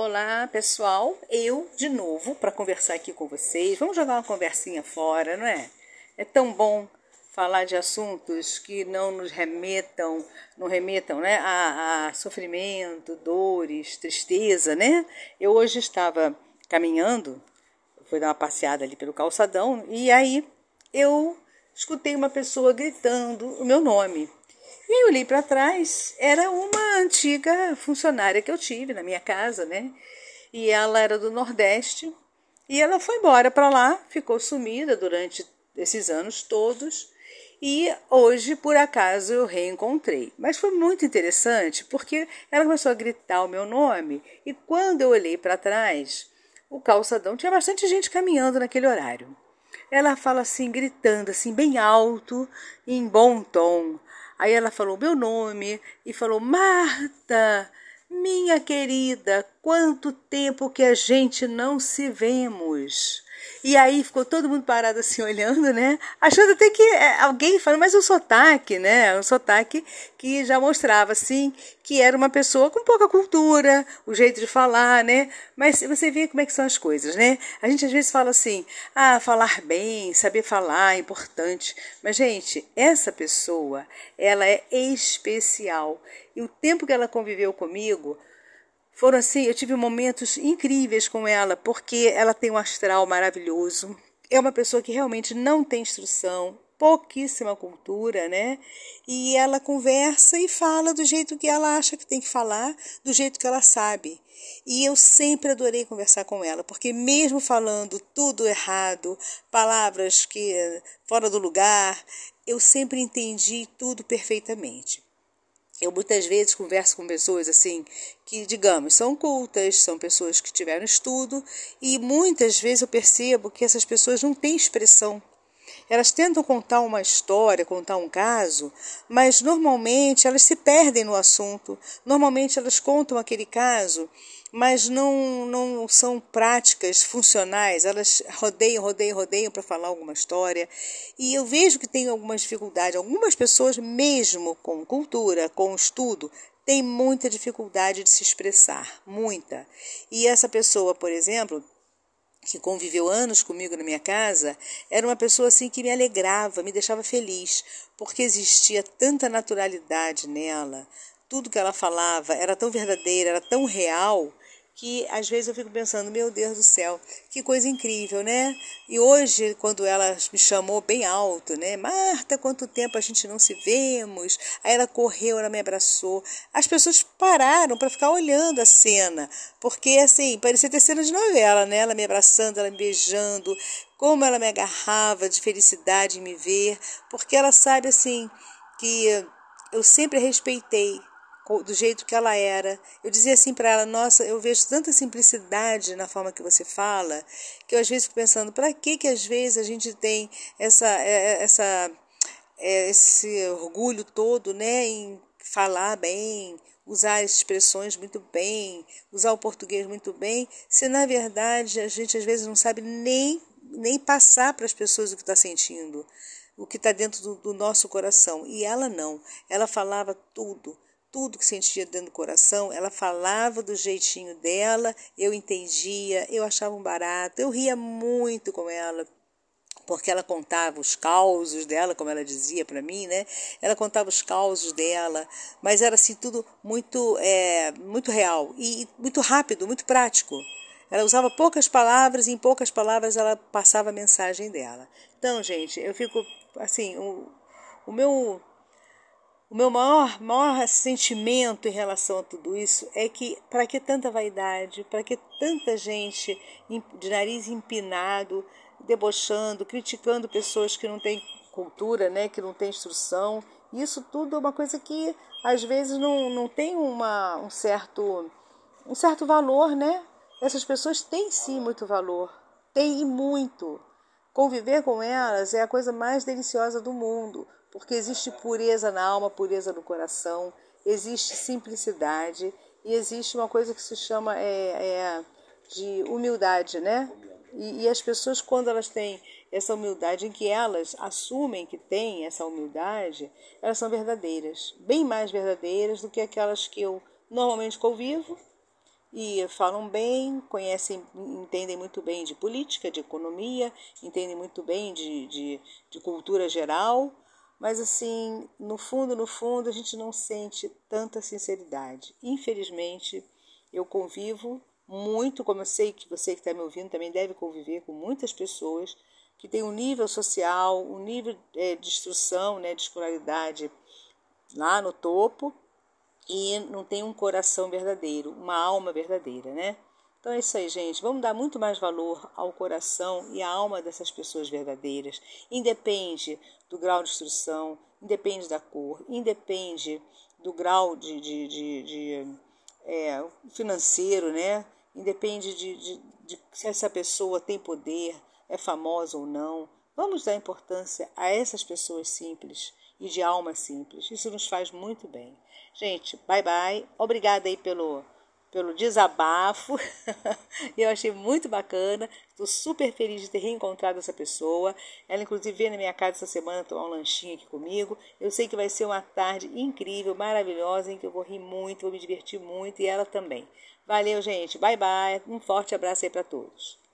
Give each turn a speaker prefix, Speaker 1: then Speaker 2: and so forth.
Speaker 1: Olá, pessoal. Eu de novo para conversar aqui com vocês. Vamos jogar uma conversinha fora, não é? É tão bom falar de assuntos que não nos remetam, não remetam, né, a, a sofrimento, dores, tristeza, né? Eu hoje estava caminhando, fui dar uma passeada ali pelo calçadão e aí eu escutei uma pessoa gritando o meu nome. E olhei para trás, era uma antiga funcionária que eu tive na minha casa, né? E ela era do Nordeste, e ela foi embora para lá, ficou sumida durante esses anos todos. E hoje, por acaso, eu reencontrei. Mas foi muito interessante porque ela começou a gritar o meu nome e quando eu olhei para trás, o calçadão tinha bastante gente caminhando naquele horário. Ela fala assim, gritando assim, bem alto, em bom tom. Aí ela falou meu nome e falou: Marta, minha querida, quanto tempo que a gente não se vemos. E aí ficou todo mundo parado assim olhando, né? Achando até que é, alguém falando, mas o sotaque, né? Um sotaque que já mostrava assim que era uma pessoa com pouca cultura, o jeito de falar, né? Mas você vê como é que são as coisas, né? A gente às vezes fala assim: "Ah, falar bem, saber falar é importante". Mas gente, essa pessoa, ela é especial. E o tempo que ela conviveu comigo, foram assim, eu tive momentos incríveis com ela, porque ela tem um astral maravilhoso. É uma pessoa que realmente não tem instrução, pouquíssima cultura, né? E ela conversa e fala do jeito que ela acha que tem que falar, do jeito que ela sabe. E eu sempre adorei conversar com ela, porque mesmo falando tudo errado, palavras que fora do lugar, eu sempre entendi tudo perfeitamente. Eu muitas vezes converso com pessoas assim que, digamos, são cultas, são pessoas que tiveram estudo, e muitas vezes eu percebo que essas pessoas não têm expressão. Elas tentam contar uma história, contar um caso, mas normalmente elas se perdem no assunto. Normalmente elas contam aquele caso mas não, não são práticas funcionais, elas rodeiam, rodeiam, rodeiam para falar alguma história. E eu vejo que tem algumas dificuldades. Algumas pessoas, mesmo com cultura, com estudo, têm muita dificuldade de se expressar, muita. E essa pessoa, por exemplo, que conviveu anos comigo na minha casa, era uma pessoa assim que me alegrava, me deixava feliz, porque existia tanta naturalidade nela, tudo que ela falava era tão verdadeira, era tão real, que às vezes eu fico pensando, meu Deus do céu, que coisa incrível, né? E hoje, quando ela me chamou bem alto, né? Marta, quanto tempo a gente não se vemos? Aí ela correu, ela me abraçou. As pessoas pararam para ficar olhando a cena, porque assim, parecia ter cena de novela, né? Ela me abraçando, ela me beijando, como ela me agarrava de felicidade em me ver, porque ela sabe assim que eu sempre respeitei do jeito que ela era. Eu dizia assim para ela: Nossa, eu vejo tanta simplicidade na forma que você fala, que eu às vezes fico pensando: para que que às vezes a gente tem essa, é, é, essa, é, esse orgulho todo né, em falar bem, usar expressões muito bem, usar o português muito bem, se na verdade a gente às vezes não sabe nem, nem passar para as pessoas o que está sentindo, o que está dentro do, do nosso coração. E ela não, ela falava tudo tudo que sentia dentro do coração, ela falava do jeitinho dela, eu entendia, eu achava um barato, eu ria muito com ela, porque ela contava os causos dela, como ela dizia para mim, né? Ela contava os causos dela, mas era assim tudo muito, é, muito real e muito rápido, muito prático. Ela usava poucas palavras e em poucas palavras ela passava a mensagem dela. Então, gente, eu fico assim, o, o meu o meu maior, maior sentimento em relação a tudo isso é que, para que tanta vaidade, para que tanta gente de nariz empinado, debochando, criticando pessoas que não têm cultura, né, que não têm instrução, isso tudo é uma coisa que às vezes não, não tem uma, um, certo, um certo valor, né? Essas pessoas têm sim muito valor, têm muito. Conviver com elas é a coisa mais deliciosa do mundo porque existe pureza na alma, pureza no coração, existe simplicidade e existe uma coisa que se chama é, é de humildade, né? E, e, as pessoas, quando elas têm essa humildade, em que elas assumem que têm essa humildade, elas são verdadeiras, bem mais verdadeiras do que aquelas que eu normalmente convivo e falam bem, conhecem, entendem muito bem de política, de economia, entendem muito bem de, de, de cultura geral, mas assim, no fundo, no fundo, a gente não sente tanta sinceridade. Infelizmente, eu convivo muito, como eu sei que você que está me ouvindo também deve conviver com muitas pessoas que têm um nível social, um nível é, de instrução, né, de escolaridade lá no topo, e não tem um coração verdadeiro, uma alma verdadeira, né? Então é isso aí, gente. Vamos dar muito mais valor ao coração e à alma dessas pessoas verdadeiras. Independe do grau de instrução, independe da cor, independe do grau de, de, de, de é, financeiro, né? Independe de, de, de se essa pessoa tem poder, é famosa ou não. Vamos dar importância a essas pessoas simples e de alma simples. Isso nos faz muito bem. Gente, bye bye. Obrigada aí pelo, pelo desabafo. Eu achei muito bacana. Estou super feliz de ter reencontrado essa pessoa. Ela, inclusive, veio na minha casa essa semana tomar um lanchinho aqui comigo. Eu sei que vai ser uma tarde incrível, maravilhosa, em que eu vou rir muito, vou me divertir muito e ela também. Valeu, gente. Bye, bye. Um forte abraço aí para todos.